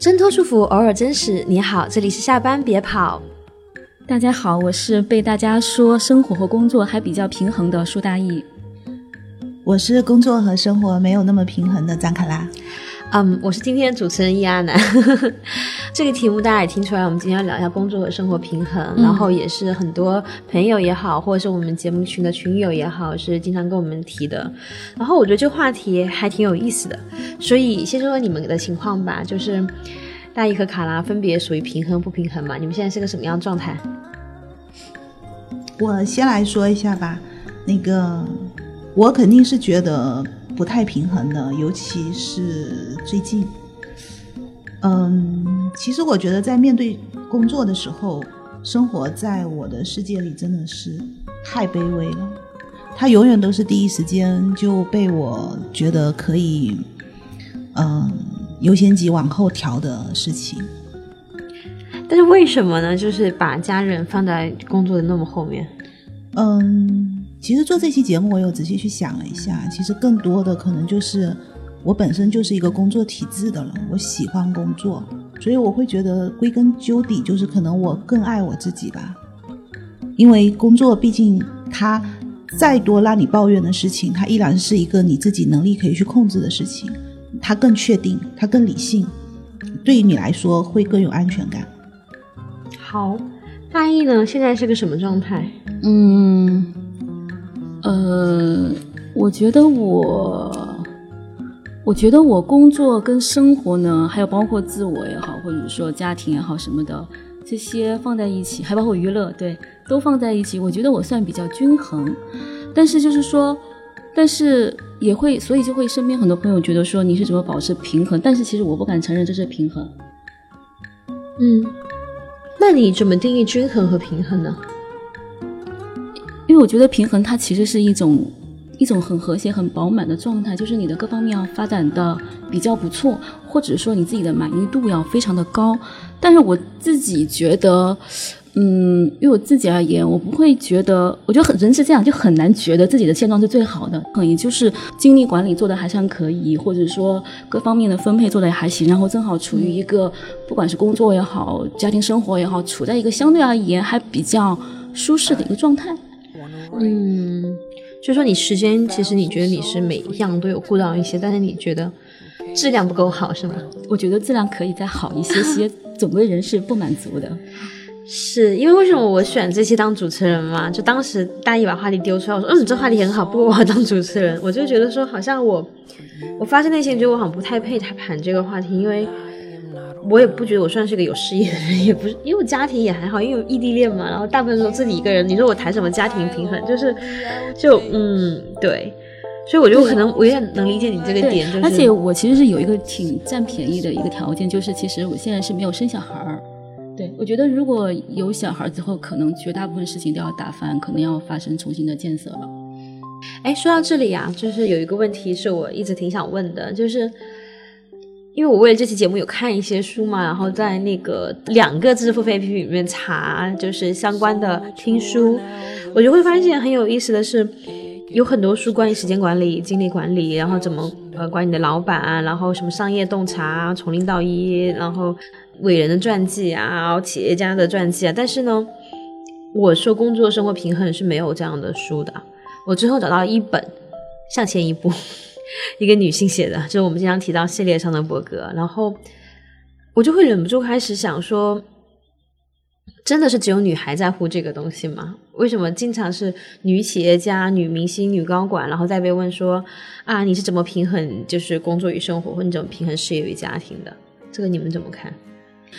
挣脱束缚，偶尔真实。你好，这里是下班别跑。大家好，我是被大家说生活和工作还比较平衡的舒大义。我是工作和生活没有那么平衡的张卡拉。嗯，我是今天的主持人易阿南。这个题目大家也听出来，我们今天要聊一下工作和生活平衡，然后也是很多朋友也好，或者是我们节目群的群友也好，是经常跟我们提的。然后我觉得这个话题还挺有意思的，所以先说说你们的情况吧，就是大一和卡拉分别属于平衡不平衡嘛？你们现在是个什么样的状态？我先来说一下吧，那个我肯定是觉得。不太平衡的，尤其是最近。嗯，其实我觉得在面对工作的时候，生活在我的世界里真的是太卑微了。他永远都是第一时间就被我觉得可以，嗯，优先级往后调的事情。但是为什么呢？就是把家人放在工作的那么后面。嗯。其实做这期节目，我有仔细去想了一下，其实更多的可能就是我本身就是一个工作体制的人，我喜欢工作，所以我会觉得归根究底就是可能我更爱我自己吧。因为工作毕竟它再多让你抱怨的事情，它依然是一个你自己能力可以去控制的事情，它更确定，它更理性，对于你来说会更有安全感。好，大一呢，现在是个什么状态？嗯。呃，我觉得我，我觉得我工作跟生活呢，还有包括自我也好，或者说家庭也好什么的，这些放在一起，还包括娱乐，对，都放在一起。我觉得我算比较均衡，但是就是说，但是也会，所以就会身边很多朋友觉得说你是怎么保持平衡？但是其实我不敢承认这是平衡。嗯，那你怎么定义均衡和平衡呢？因为我觉得平衡它其实是一种一种很和谐、很饱满的状态，就是你的各方面要发展的比较不错，或者说你自己的满意度要非常的高。但是我自己觉得，嗯，因为我自己而言，我不会觉得，我觉得很人是这样，就很难觉得自己的现状是最好的。可能也就是精力管理做的还算可以，或者说各方面的分配做的也还行，然后正好处于一个不管是工作也好、家庭生活也好，处在一个相对而言还比较舒适的一个状态。嗯，就说你时间，其实你觉得你是每一样都有顾到一些，但是你觉得质量不够好，是吗？我觉得质量可以再好一些些，总归人是不满足的。是因为为什么我选这期当主持人嘛？就当时大一把话题丢出来，我说嗯，这话题很好，不过我要当主持人，我就觉得说好像我，我发现那些觉得我好像不太配他谈这个话题，因为。我也不觉得我算是个有事业的人，也不是，因为我家庭也还好，因为异地恋嘛，然后大部分时候自己一个人。你说我谈什么家庭平衡，就是，就嗯，对，所以我觉得我可能我也能理解你这个点，就是。而且我其实是有一个挺占便宜的一个条件，就是其实我现在是没有生小孩儿。对我觉得如果有小孩之后，可能绝大部分事情都要打翻，可能要发生重新的建设了。哎，说到这里啊，就是有一个问题是我一直挺想问的，就是。因为我为了这期节目有看一些书嘛，然后在那个两个知识付费 APP 里面查，就是相关的听书，我就会发现很有意思的是，有很多书关于时间管理、精力管理，然后怎么呃管你的老板，然后什么商业洞察、从零到一，然后伟人的传记啊，然后企业家的传记啊。但是呢，我说工作生活平衡是没有这样的书的。我最后找到一本，向前一步。一个女性写的，就是我们经常提到系列上的博格，然后我就会忍不住开始想说，真的是只有女孩在乎这个东西吗？为什么经常是女企业家、女明星、女高管，然后再被问说啊，你是怎么平衡就是工作与生活，或你怎么平衡事业与家庭的？这个你们怎么看？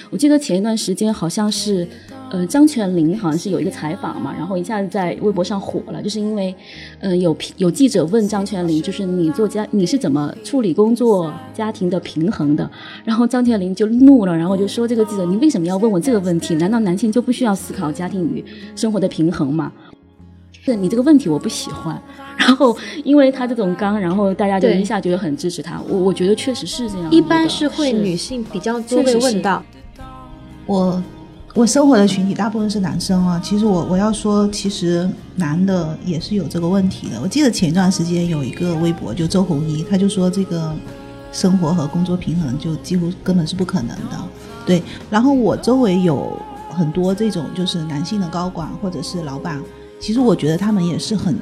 我记得前一段时间好像是，呃，张泉灵好像是有一个采访嘛，然后一下子在微博上火了，就是因为，嗯，有有记者问张泉灵，就是你做家你是怎么处理工作家庭的平衡的？然后张泉灵就怒了，然后就说这个记者，你为什么要问我这个问题？难道男性就不需要思考家庭与生活的平衡吗？是你这个问题我不喜欢。然后因为他这种刚，然后大家就一下觉得很支持他。我我觉得确实是这样。一般是会女性比较多被问到。我我生活的群体大部分是男生啊，其实我我要说，其实男的也是有这个问题的。我记得前一段时间有一个微博，就周鸿祎，他就说这个生活和工作平衡，就几乎根本是不可能的。对，然后我周围有很多这种就是男性的高管或者是老板，其实我觉得他们也是很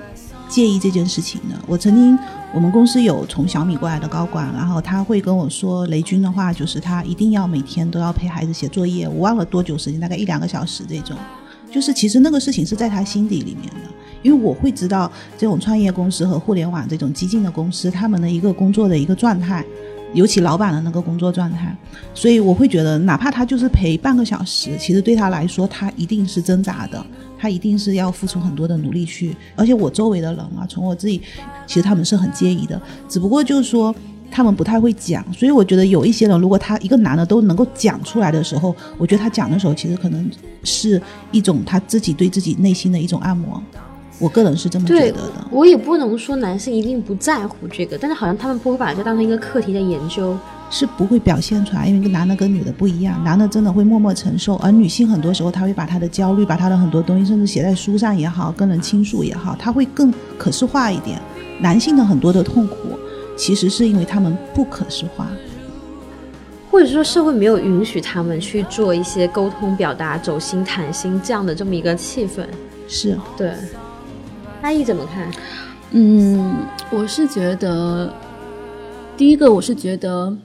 介意这件事情的。我曾经我们公司有从小米过来的高管，然后他会跟我说雷军的话，就是他一定要每天都要陪孩子写作业，我忘了多久时间，大概一两个小时这种。就是其实那个事情是在他心底里面的，因为我会知道这种创业公司和互联网这种激进的公司，他们的一个工作的一个状态，尤其老板的那个工作状态，所以我会觉得，哪怕他就是陪半个小时，其实对他来说，他一定是挣扎的，他一定是要付出很多的努力去。而且我周围的人啊，从我自己，其实他们是很介意的，只不过就是说。他们不太会讲，所以我觉得有一些人，如果他一个男的都能够讲出来的时候，我觉得他讲的时候，其实可能是一种他自己对自己内心的一种按摩。我个人是这么觉得的。我也不能说男性一定不在乎这个，但是好像他们不会把这当成一个课题在研究，是不会表现出来，因为男的跟女的不一样，男的真的会默默承受，而女性很多时候她会把她的焦虑，把她的很多东西，甚至写在书上也好，跟人倾诉也好，她会更可视化一点。男性的很多的痛苦。其实是因为他们不可视化，或者说社会没有允许他们去做一些沟通、表达、走心、谈心这样的这么一个气氛。是对，阿姨怎么看？嗯，我是觉得，第一个我是觉得，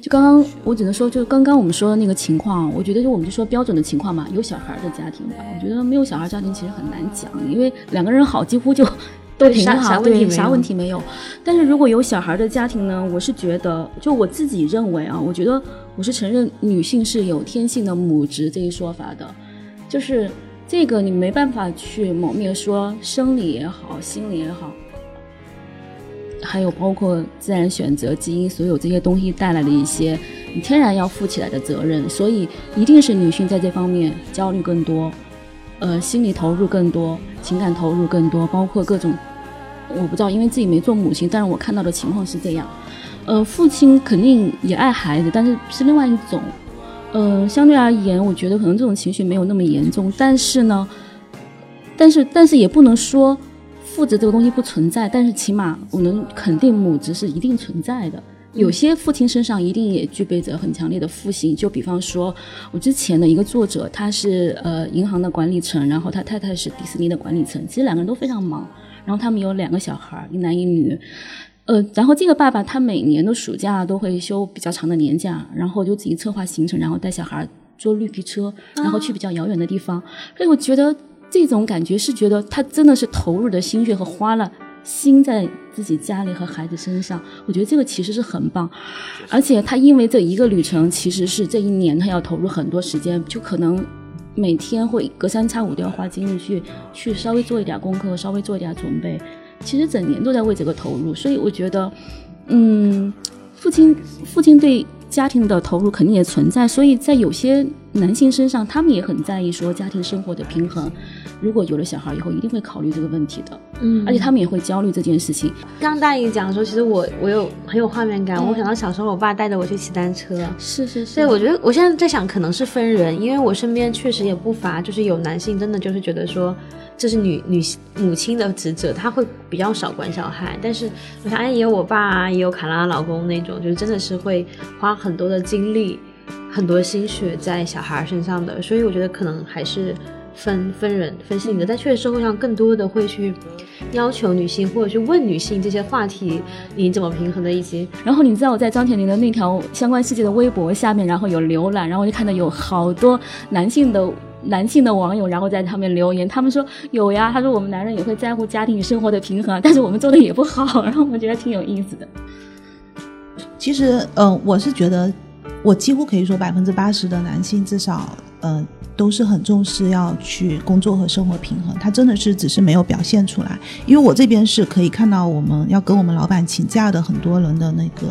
就刚刚我只能说，就刚刚我们说的那个情况，我觉得就我们就说标准的情况嘛，有小孩的家庭吧，我觉得没有小孩家庭其实很难讲，因为两个人好几乎就。都挺好，对，啥问题没有。但是如果有小孩的家庭呢？我是觉得，就我自己认为啊，我觉得我是承认女性是有天性的母职这一说法的，就是这个你没办法去抹灭，说生理也好，心理也好，还有包括自然选择、基因，所有这些东西带来的一些你天然要负起来的责任，所以一定是女性在这方面焦虑更多。呃，心理投入更多，情感投入更多，包括各种，我不知道，因为自己没做母亲，但是我看到的情况是这样。呃，父亲肯定也爱孩子，但是是另外一种。呃，相对而言，我觉得可能这种情绪没有那么严重，但是呢，但是但是也不能说父职这个东西不存在，但是起码我能肯定母职是一定存在的。有些父亲身上一定也具备着很强烈的父性，就比方说，我之前的一个作者，他是呃银行的管理层，然后他太太是迪士尼的管理层，其实两个人都非常忙，然后他们有两个小孩，一男一女，呃，然后这个爸爸他每年的暑假都会休比较长的年假，然后就自己策划行程，然后带小孩坐绿皮车，然后去比较遥远的地方，所以我觉得这种感觉是觉得他真的是投入的心血和花了。心在自己家里和孩子身上，我觉得这个其实是很棒，而且他因为这一个旅程，其实是这一年他要投入很多时间，就可能每天会隔三差五都要花精力去去稍微做一点功课，稍微做一点准备，其实整年都在为这个投入，所以我觉得，嗯，父亲父亲对。家庭的投入肯定也存在，所以在有些男性身上，他们也很在意说家庭生活的平衡。如果有了小孩以后，一定会考虑这个问题的。嗯，而且他们也会焦虑这件事情。刚大爷讲的时候，其实我我有很有画面感。我想到小时候，我爸带着我去骑单车。是是是。对，我觉得我现在在想，可能是分人，因为我身边确实也不乏，就是有男性真的就是觉得说。这是女女母亲的职责，她会比较少管小孩。但是我想，哎，也有我爸，也有卡拉老公那种，就是真的是会花很多的精力、很多心血在小孩身上的。所以我觉得可能还是分分人、分性格。但确实社会上更多的会去要求女性，或者去问女性这些话题，你怎么平衡的一些。然后你知道我在张铁林的那条相关细节的微博下面，然后有浏览，然后我就看到有好多男性的。男性的网友，然后在上面留言，他们说有呀，他说我们男人也会在乎家庭生活的平衡，但是我们做的也不好，然后我觉得挺有意思的。其实，嗯，我是觉得，我几乎可以说百分之八十的男性至少，嗯，都是很重视要去工作和生活平衡，他真的是只是没有表现出来。因为我这边是可以看到我们要跟我们老板请假的很多人的那个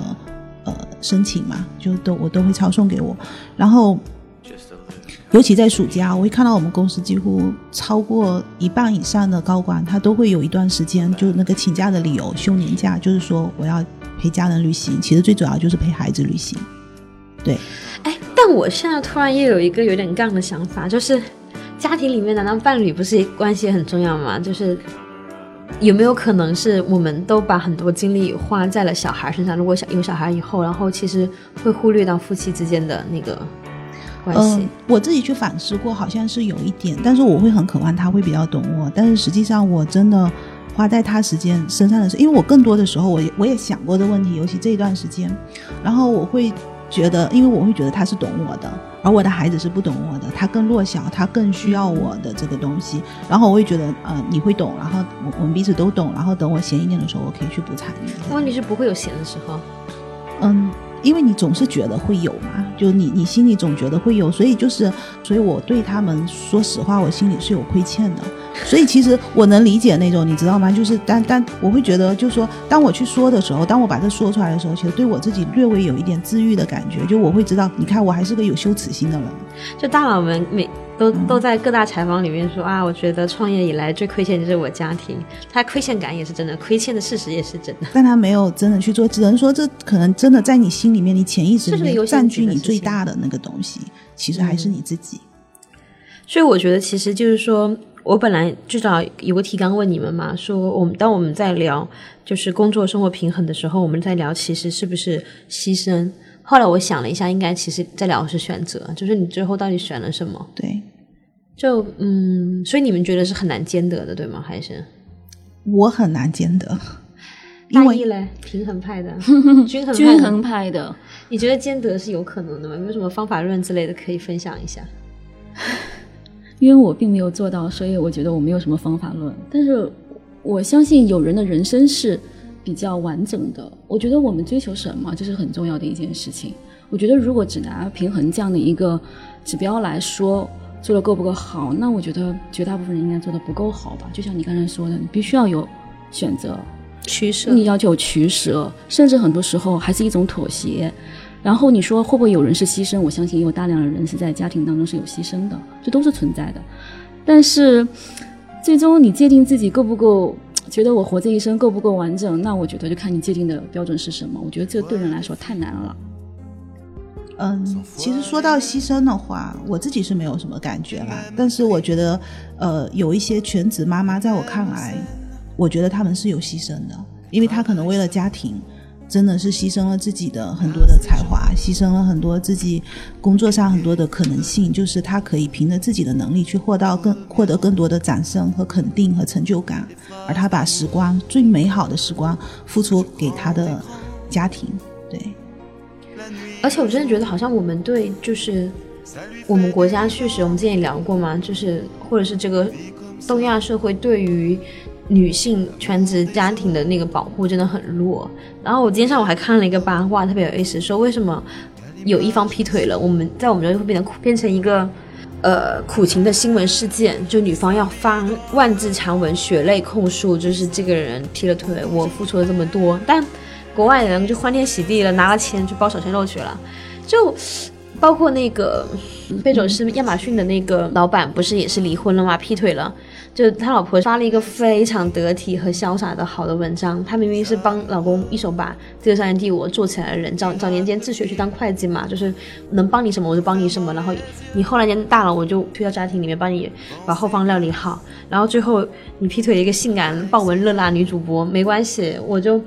呃申请嘛，就都我都会抄送给我，然后。尤其在暑假，我会看到我们公司几乎超过一半以上的高管，他都会有一段时间，就那个请假的理由，休年假，就是说我要陪家人旅行。其实最主要就是陪孩子旅行。对，哎，但我现在突然又有一个有点杠的想法，就是家庭里面难道伴侣不是关系很重要吗？就是有没有可能是我们都把很多精力花在了小孩身上？如果小有小孩以后，然后其实会忽略到夫妻之间的那个关系。嗯，我自己去反思过，好像是有一点，但是我会很渴望他会比较懂我，但是实际上我真的花在他时间身上的是，因为我更多的时候，我也我也想过这问题，尤其这一段时间，然后我会觉得，因为我会觉得他是懂我的，而我的孩子是不懂我的，他更弱小，他更需要我的这个东西，然后我会觉得，呃，你会懂，然后我我们彼此都懂，然后等我闲一点的时候，我可以去补偿你。问题是不会有闲的时候。嗯，因为你总是觉得会有嘛，就你你心里总觉得会有，所以就是，所以我对他们说实话，我心里是有亏欠的。所以其实我能理解那种，你知道吗？就是但但我会觉得，就是说，当我去说的时候，当我把这说出来的时候，其实对我自己略微有一点治愈的感觉，就我会知道，你看我还是个有羞耻心的人。就大佬们每都都在各大采访里面说啊，我觉得创业以来最亏欠的就是我家庭，他亏欠感也是真的，亏欠的事实也是真的。但他没有真的去做，只能说这可能真的在你心里面，你潜意识里面占据你最大的那个东西，其实还是你自己。所以我觉得其实就是说，我本来至少有个提纲问你们嘛，说我们当我们在聊就是工作生活平衡的时候，我们在聊其实是不是牺牲。后来我想了一下，应该其实在聊的是选择，就是你最后到底选了什么。对就嗯，所以你们觉得是很难兼得的，对吗？还是我很难兼得，因为大意嘞？平衡派的，均衡派的均衡派的，你觉得兼得是有可能的吗？有没有什么方法论之类的可以分享一下？因为我并没有做到，所以我觉得我没有什么方法论。但是我相信有人的人生是比较完整的。我觉得我们追求什么，这是很重要的一件事情。我觉得如果只拿平衡这样的一个指标来说，做的够不够好，那我觉得绝大部分人应该做的不够好吧。就像你刚才说的，你必须要有选择，取舍你要求取舍，甚至很多时候还是一种妥协。然后你说会不会有人是牺牲？我相信也有大量的人是在家庭当中是有牺牲的，这都是存在的。但是最终你界定自己够不够，觉得我活这一生够不够完整，那我觉得就看你界定的标准是什么。我觉得这对人来说太难了。嗯，其实说到牺牲的话，我自己是没有什么感觉啦。但是我觉得，呃，有一些全职妈妈，在我看来，我觉得她们是有牺牲的，因为她可能为了家庭，真的是牺牲了自己的很多的才华，牺牲了很多自己工作上很多的可能性，就是他可以凭着自己的能力去获到更获得更多的掌声和肯定和成就感，而他把时光最美好的时光付出给他的家庭，对。而且我真的觉得，好像我们对就是我们国家确实，我们之前也聊过嘛，就是或者是这个东亚社会对于女性全职家庭的那个保护真的很弱。然后我今天上午还看了一个八卦，特别有意思，说为什么有一方劈腿了，我们在我们这儿会变成变成一个。呃，苦情的新闻事件，就女方要发万字长文，血泪控诉，就是这个人劈了腿，我付出了这么多，但国外人就欢天喜地了，拿了钱去包小鲜肉去了，就包括那个贝佐斯亚马逊的那个老板，不是也是离婚了吗？劈腿了，就他老婆发了一个非常得体和潇洒的好的文章，她明明是帮老公一手把这个商业帝国做起来的人，早早年间自学去当会计嘛，就是能帮你什么我就帮你什么，然后你后来年大了，我就推到家庭里面帮你把后方料理好，然后最后你劈腿了一个性感豹纹热辣女主播，没关系，我就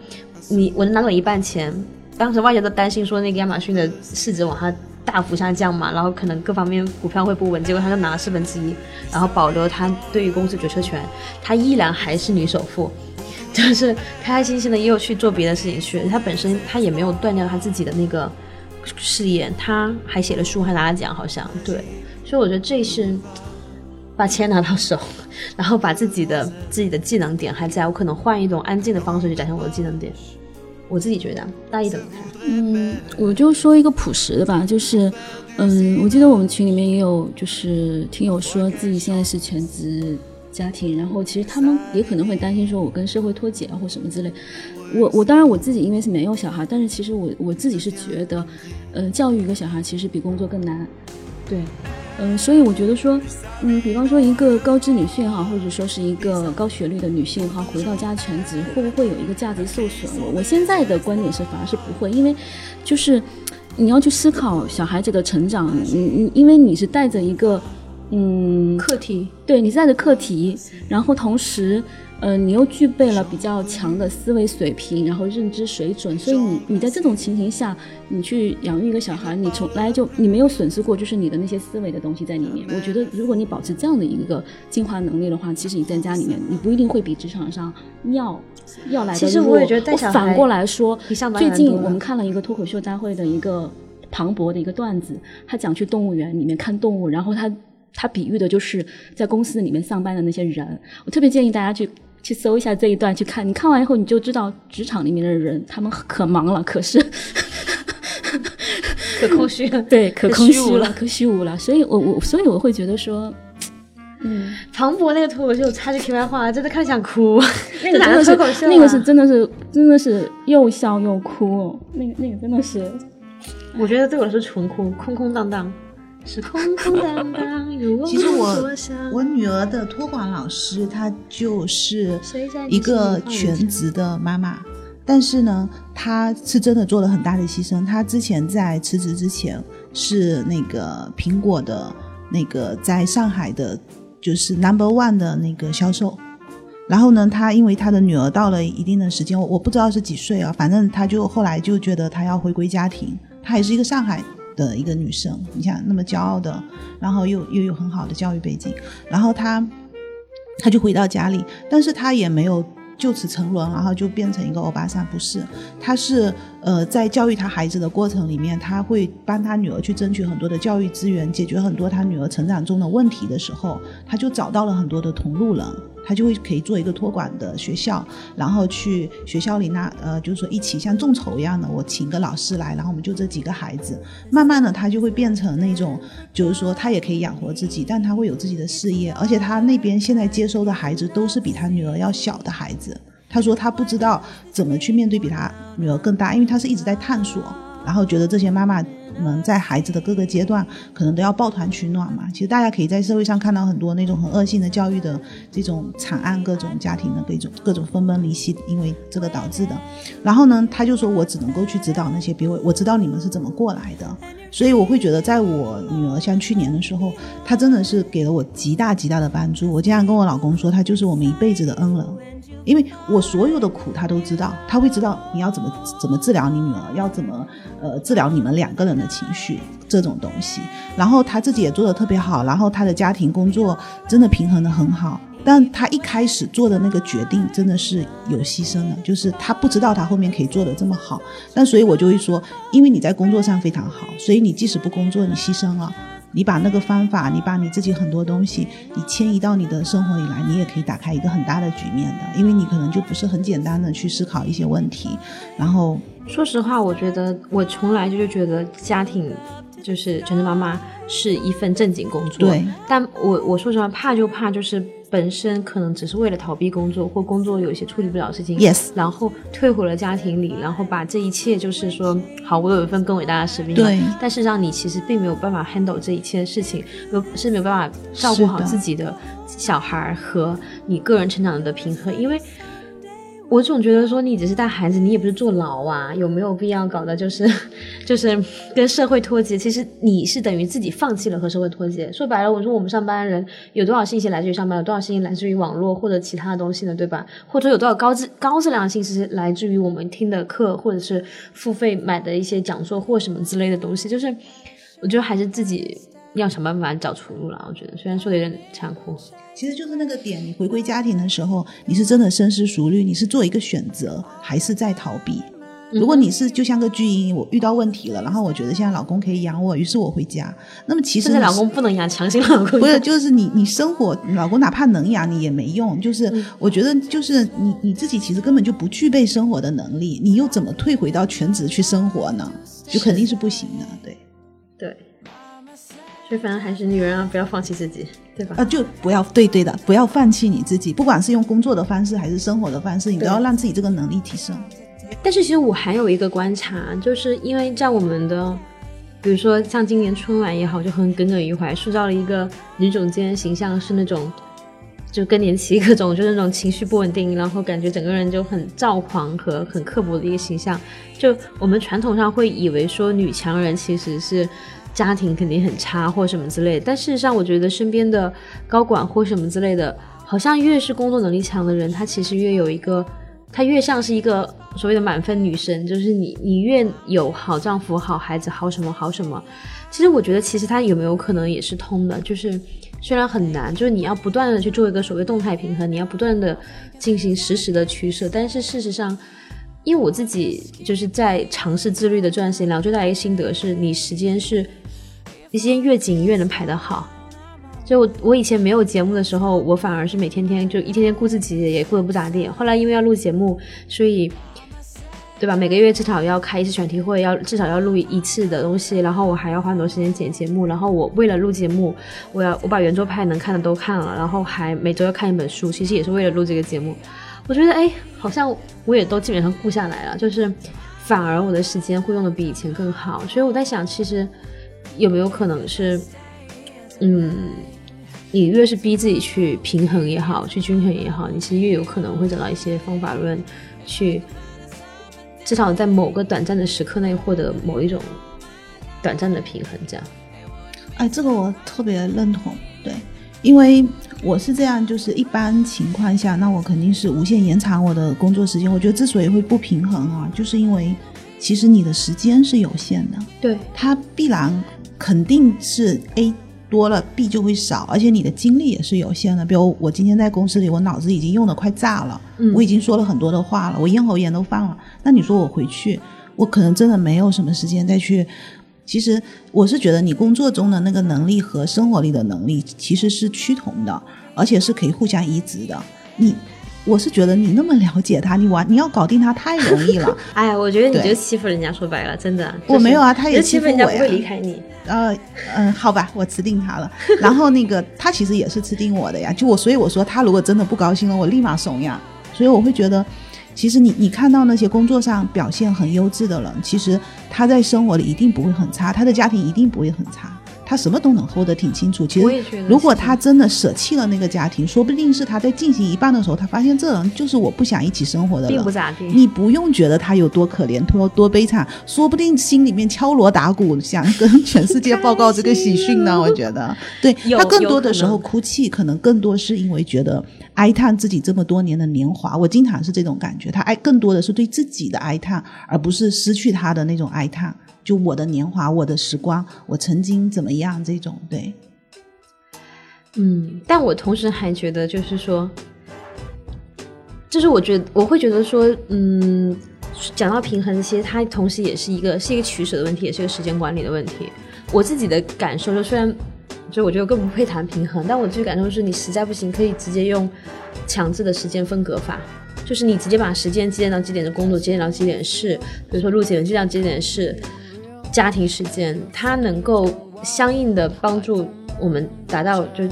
你我能拿走一半钱。当时外界都担心说那个亚马逊的市值往下大幅下降嘛，然后可能各方面股票会不稳，结果他就拿了四分之一，然后保留他对于公司决策权，他依然还是女首富，就是开开心心的又去做别的事情去。他本身他也没有断掉他自己的那个事业，他还写了书，还拿了奖，好像对，所以我觉得这是把钱拿到手，然后把自己的自己的技能点还在，我可能换一种安静的方式去展现我的技能点。我自己觉得，大一怎么看？嗯，我就说一个朴实的吧，就是，嗯，我记得我们群里面也有就是听友说自己现在是全职家庭，然后其实他们也可能会担心说我跟社会脱节啊或什么之类。我我当然我自己因为是没有小孩，但是其实我我自己是觉得，呃，教育一个小孩其实比工作更难。对，嗯，所以我觉得说，嗯，比方说一个高知女性哈，或者说是一个高学历的女性哈，回到家全职，会不会有一个价值受损？我我现在的观点是反而是不会，因为就是你要去思考小孩子的成长，你你因为你是带着一个嗯，课题，对你是带着课题，然后同时，呃，你又具备了比较强的思维水平，然后认知水准，所以你你在这种情形下，你去养育一个小孩，你从来就你没有损失过，就是你的那些思维的东西在里面。我觉得，如果你保持这样的一个进化能力的话，其实你在家里面，你不一定会比职场上要要来的其实我也觉得带小孩反过来说，最近我们看了一个脱口秀大会的一个庞博的一个段子，他讲去动物园里面看动物，然后他他比喻的就是在公司里面上班的那些人。我特别建议大家去去搜一下这一段去看，你看完以后你就知道职场里面的人他们可忙了，可是可空虚 了。对可可空虚了，可虚无了。所以我我所以我会觉得说，嗯，庞博那个脱口秀，插句题外话，真的看着想哭。那个真的是口秀、啊？那个是真的是真的是又笑又哭哦，那个那个真的是。我觉得对我来说纯哭，空空荡荡，是空空荡荡，其实我。我女儿的托管老师，她就是一个全职的妈妈，但是呢，她是真的做了很大的牺牲。她之前在辞职之前是那个苹果的那个在上海的，就是 number one 的那个销售。然后呢，她因为她的女儿到了一定的时间，我我不知道是几岁啊，反正她就后来就觉得她要回归家庭。她也是一个上海的一个女生，你想那么骄傲的，然后又又有很好的教育背景，然后她她就回到家里，但是她也没有就此沉沦，然后就变成一个欧巴桑，不是，她是呃在教育她孩子的过程里面，她会帮她女儿去争取很多的教育资源，解决很多她女儿成长中的问题的时候，她就找到了很多的同路人。他就会可以做一个托管的学校，然后去学校里那呃，就是说一起像众筹一样的，我请个老师来，然后我们就这几个孩子，慢慢的他就会变成那种，就是说他也可以养活自己，但他会有自己的事业，而且他那边现在接收的孩子都是比他女儿要小的孩子。他说他不知道怎么去面对比他女儿更大，因为他是一直在探索，然后觉得这些妈妈们在孩子的各个阶段可能都要抱团取暖嘛。其实大家可以在社会上看到很多那种很恶性的教育的这种惨案，各种家庭的各种各种分崩离析，因为这个导致的。然后呢，他就说我只能够去指导那些比我我知道你们是怎么过来的，所以我会觉得，在我女儿像去年的时候，她真的是给了我极大极大的帮助。我经常跟我老公说，她就是我们一辈子的恩人。因为我所有的苦他都知道，他会知道你要怎么怎么治疗你女儿，要怎么呃治疗你们两个人的情绪这种东西。然后他自己也做的特别好，然后他的家庭工作真的平衡的很好。但他一开始做的那个决定真的是有牺牲的，就是他不知道他后面可以做的这么好。但所以我就会说，因为你在工作上非常好，所以你即使不工作，你牺牲了。你把那个方法，你把你自己很多东西，你迁移到你的生活里来，你也可以打开一个很大的局面的，因为你可能就不是很简单的去思考一些问题，然后说实话，我觉得我从来就是觉得家庭就是全职妈妈是一份正经工作。对，但我我说实话，怕就怕就是本身可能只是为了逃避工作，或工作有一些处理不了的事情 Yes 然后退回了家庭里，然后把这一切就是说，好，我有一份更伟大的使命。对但是让你其实并没有办法 handle 这一切的事情，没有是没有办法照顾好自己的小孩儿和你个人成长的平衡，因为。我总觉得说你只是带孩子，你也不是坐牢啊，有没有必要搞的就是就是跟社会脱节？其实你是等于自己放弃了和社会脱节。说白了，我说我们上班的人有多少信息来自于上班，有多少信息来自于网络或者其他的东西呢？对吧？或者有多少高质高质量的信息来自于我们听的课，或者是付费买的一些讲座或什么之类的东西？就是我觉得还是自己要想办法找出路了。我觉得虽然说的有点残酷，其实就是那个点，你回归家庭的时候，你是真的深思熟虑，你是做一个选择，还是在逃避？如果你是就像个巨婴，我遇到问题了，然后我觉得现在老公可以养我，于是我回家。那么其实你现在老公不能养，强行老公不是，就是你你生活，老公哪怕能养你也没用。就是嗯我觉得，就是你你自己其实根本就不具备生活的能力，你又怎么退回到全职去生活呢？就肯定是不行的，对。对，所以反正还是女人啊，不要放弃自己，对吧？呃，就不要对对的，不要放弃你自己，不管是用工作的方式还是生活的方式，你都要让自己这个能力提升。但是其实我还有一个观察，就是因为在我们的，比如说像今年春晚也好，就很耿耿于怀，塑造了一个女总监形象是那种。就更年期各种，就那种情绪不稳定，然后感觉整个人就很躁狂和很刻薄的一个形象。就我们传统上会以为说女强人其实是家庭肯定很差或什么之类。但事实上，我觉得身边的高管或什么之类的，好像越是工作能力强的人，他其实越有一个，他越像是一个所谓的满分女神，就是你你越有好丈夫、好孩子、好什么好什么。其实我觉得，其实他有没有可能也是通的，就是虽然很难，就是你要不断的去做一个所谓动态平衡，你要不断的进行实时的取舍，但是事实上。因为我自己就是在尝试自律的这段时间，两最大一个心得是，你时间是，时间越紧越能排得好。就我我以前没有节目的时候，我反而是每天天就一天天顾自己，也顾得不咋地。后来因为要录节目，所以，对吧？每个月至少要开一次选题会，要至少要录一次的东西，然后我还要花很多时间剪节目。然后我为了录节目，我要我把圆桌派能看的都看了，然后还每周要看一本书，其实也是为了录这个节目。我觉得哎，好像我也都基本上顾下来了，就是反而我的时间会用的比以前更好。所以我在想，其实有没有可能是，嗯，你越是逼自己去平衡也好，去均衡也好，你其实越有可能会找到一些方法论，去至少在某个短暂的时刻内获得某一种短暂的平衡。这样，哎，这个我特别认同，对，因为。我是这样，就是一般情况下，那我肯定是无限延长我的工作时间。我觉得之所以会不平衡啊，就是因为其实你的时间是有限的，对，它必然肯定是 A 多了，B 就会少，而且你的精力也是有限的。比如我今天在公司里，我脑子已经用的快炸了，我已经说了很多的话了，我咽喉炎都犯了。那你说我回去，我可能真的没有什么时间再去。其实我是觉得，你工作中的那个能力和生活里的能力其实是趋同的，而且是可以互相移植的。你，我是觉得你那么了解他，你完你要搞定他太容易了。哎，我觉得你就欺负人家，说白了，真的。我没有啊，他也欺负我呀。不会离开你。呃嗯，好吧，我吃定他了。然后那个他其实也是吃定我的呀。就我，所以我说他如果真的不高兴了，我立马怂呀。所以我会觉得。其实你你看到那些工作上表现很优质的人，其实他在生活里一定不会很差，他的家庭一定不会很差。他什么都能 hold 得挺清楚。其实，如果他真的舍弃了那个家庭，说不定是他在进行一半的时候，他发现这人就是我不想一起生活的人。并不咋地。你不用觉得他有多可怜，多多悲惨，说不定心里面敲锣打鼓，想跟全世界报告这个喜讯呢。我觉得，对他更多的时候哭泣，可能更多是因为觉得哀叹自己这么多年的年华。我经常是这种感觉，他哀更多的是对自己的哀叹，而不是失去他的那种哀叹。就我的年华，我的时光，我曾经怎么样？这种对，嗯，但我同时还觉得，就是说，就是我觉得我会觉得说，嗯，讲到平衡，其实它同时也是一个是一个取舍的问题，也是一个时间管理的问题。我自己的感受就虽然，就我觉得更不会谈平衡，但我自己感受是，你实在不行，可以直接用强制的时间分割法，就是你直接把时间几点到几点的工作，几点到几点是，比如说录节目几点到几点是。家庭时间，它能够相应的帮助我们达到就。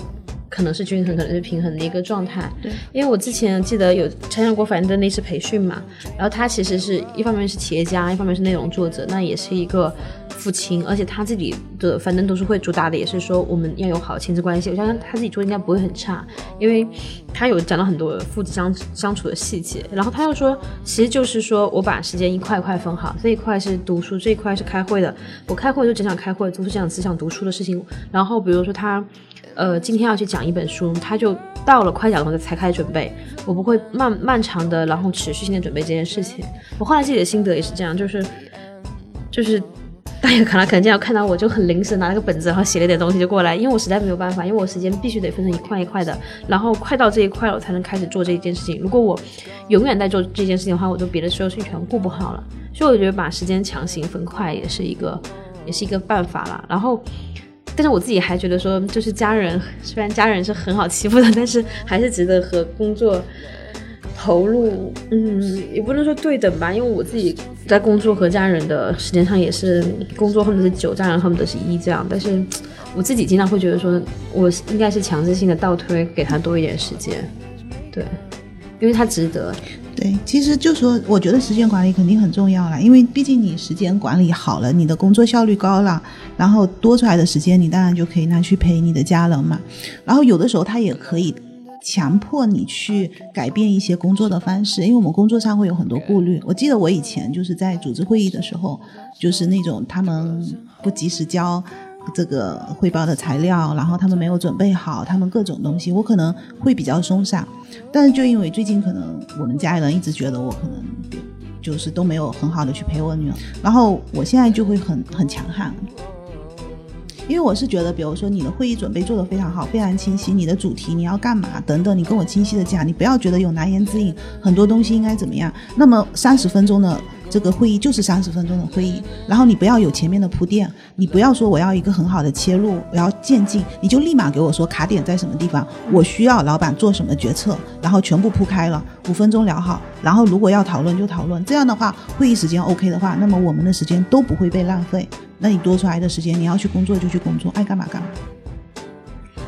可能是均衡，可能是平衡的一个状态。对，因为我之前记得有参加过樊登那次培训嘛，然后他其实是一方面是企业家，一方面是内容作者，那也是一个父亲，而且他自己的樊登读书会主打的也是说我们要有好亲子关系。我相信他自己做应该不会很差，因为他有讲到很多父子相相处的细节。然后他又说，其实就是说我把时间一块块分好，这一块是读书，这一块是开会的。我开会就只想开会，做出这样只想读书的事情。然后比如说他。呃，今天要去讲一本书，他就到了快讲的时候才开始准备。我不会漫漫长的，然后持续性的准备这件事情。我后来自己的心得也是这样，就是就是大家可能可能要看到我就很临时拿了个本子，然后写了点东西就过来，因为我实在没有办法，因为我时间必须得分成一块一块的，然后快到这一块了，我才能开始做这一件事情。如果我永远在做这件事情的话，我就别的所有事情全顾不好了。所以我觉得把时间强行分块也是一个也是一个办法了。然后。但是我自己还觉得说，就是家人，虽然家人是很好欺负的，但是还是值得和工作投入，嗯，也不能说对等吧，因为我自己在工作和家人的时间上也是工作恨不得是九，家人恨不得是一这样。但是我自己经常会觉得说，我应该是强制性的倒推，给他多一点时间，对，因为他值得。对，其实就说，我觉得时间管理肯定很重要了，因为毕竟你时间管理好了，你的工作效率高了，然后多出来的时间，你当然就可以拿去陪你的家人嘛。然后有的时候他也可以强迫你去改变一些工作的方式，因为我们工作上会有很多顾虑。我记得我以前就是在组织会议的时候，就是那种他们不及时交。这个汇报的材料，然后他们没有准备好，他们各种东西，我可能会比较松散。但是就因为最近可能我们家里人一直觉得我可能就是都没有很好的去陪我女儿，然后我现在就会很很强悍。因为我是觉得，比如说你的会议准备做得非常好，非常清晰，你的主题你要干嘛等等，你跟我清晰的讲，你不要觉得有难言之隐，很多东西应该怎么样。那么三十分钟的这个会议就是三十分钟的会议，然后你不要有前面的铺垫，你不要说我要一个很好的切入，我要渐进，你就立马给我说卡点在什么地方，我需要老板做什么决策，然后全部铺开了，五分钟聊好，然后如果要讨论就讨论，这样的话会议时间 OK 的话，那么我们的时间都不会被浪费。那你多出来的时间，你要去工作就去工作，爱干嘛干嘛。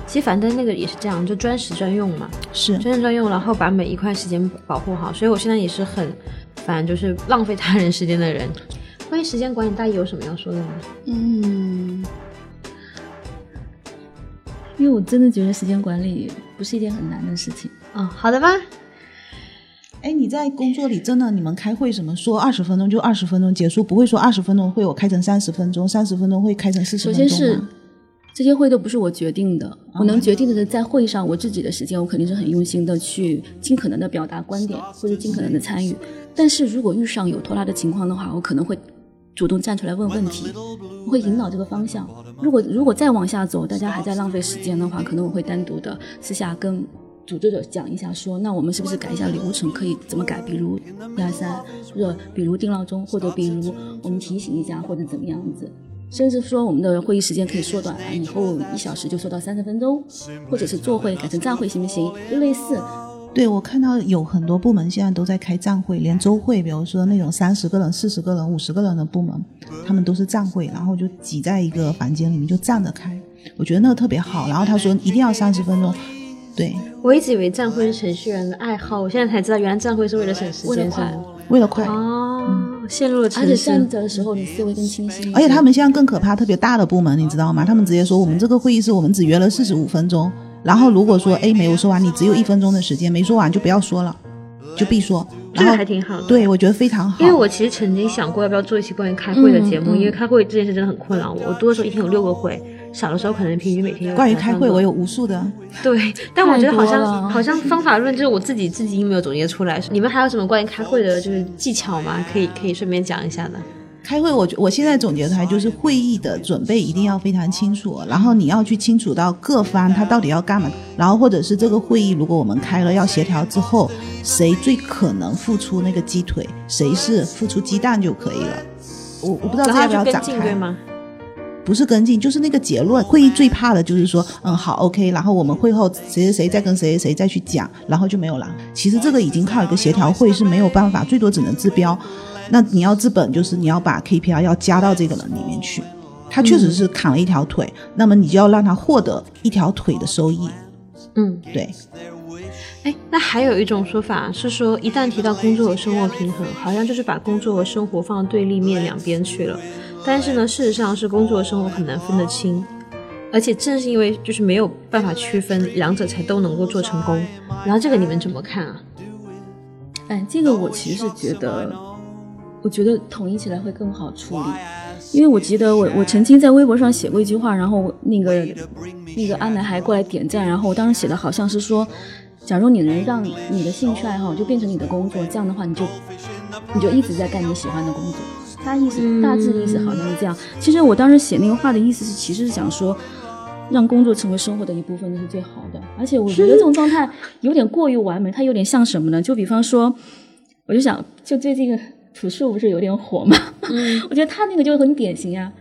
其实樊登那个也是这样，就专时专用嘛，是专时专用，然后把每一块时间保护好。所以我现在也是很反，就是浪费他人时间的人。关于时间管理，大姨有什么要说的吗？嗯，因为我真的觉得时间管理不是一件很难的事情。哦，好的吧。哎，你在工作里真的，你们开会什么说二十分钟就二十分钟结束，不会说二十分钟会我开成三十分钟，三十分钟会开成四十分钟首先是这些会都不是我决定的，我能决定的是在会上我自己的时间，我肯定是很用心的去尽可能的表达观点或者尽可能的参与。但是如果遇上有拖拉的情况的话，我可能会主动站出来问问题，我会引导这个方向。如果如果再往下走，大家还在浪费时间的话，可能我会单独的私下跟。组织者讲一下，说那我们是不是改一下流程？可以怎么改？比如一二三，或者比如定闹钟，或者比如我们提醒一下，或者怎么样子？甚至说我们的会议时间可以缩短，以后一小时就缩到三十分钟，或者是坐会改成站会，行不行？就类似。对我看到有很多部门现在都在开站会，连周会，比如说那种三十个人、四十个人、五十个人的部门，他们都是站会，然后就挤在一个房间里面就站着开。我觉得那个特别好。然后他说一定要三十分钟。对，我一直以为站会是程序员的爱好，我现在才知道，原来站会是为了省时间，为了快哦，陷入了而且站着的时候你思维更清晰。而且他们现在更可怕，特别大的部门，你知道吗？他们直接说我们这个会议室我们只约了四十五分钟，然后如果说 A 没有说完，你只有一分钟的时间，没说完就不要说了，就必说。这个还挺好的，对我觉得非常好。因为我其实曾经想过要不要做一期关于开会的节目，因为开会这件事真的很困扰我。我多的时候一天有六个会。少的时候可能平均每天有关于开会，我有无数的。对，但我觉得好像好像方法论就是我自己自己没有总结出来。你们还有什么关于开会的就是技巧吗？可以可以顺便讲一下的。开会，我我现在总结出来就是会议的准备一定要非常清楚，然后你要去清楚到各方他到底要干嘛，然后或者是这个会议如果我们开了要协调之后，谁最可能付出那个鸡腿，谁是付出鸡蛋就可以了。我我不知道这要不要展开。不是跟进，就是那个结论。会议最怕的就是说，嗯，好，OK，然后我们会后谁谁谁再跟谁谁谁再去讲，然后就没有了。其实这个已经靠一个协调会是没有办法，最多只能治标。那你要治本，就是你要把 KPI 要加到这个人里面去。他确实是砍了一条腿，那么你就要让他获得一条腿的收益。嗯，对。哎，那还有一种说法是说，一旦提到工作和生活平衡，好像就是把工作和生活放到对立面两边去了。但是呢，事实上是工作和生活很难分得清，而且正是因为就是没有办法区分两者，才都能够做成功。然后这个你们怎么看啊？哎，这个我其实是觉得，我觉得统一起来会更好处理。因为我记得我我曾经在微博上写过一句话，然后那个那个安南还过来点赞，然后我当时写的好像是说，假如你能让你的兴趣爱好就变成你的工作，这样的话你就你就一直在干你喜欢的工作。他意思，大致意思好像是这样。其实我当时写那个话的意思是，其实是想说，让工作成为生活的一部分，那是最好的。而且我觉得这种状态有点过于完美，它有点像什么呢？就比方说，我就想，就最近朴树不是有点火吗？嗯，我觉得他那个就很典型呀。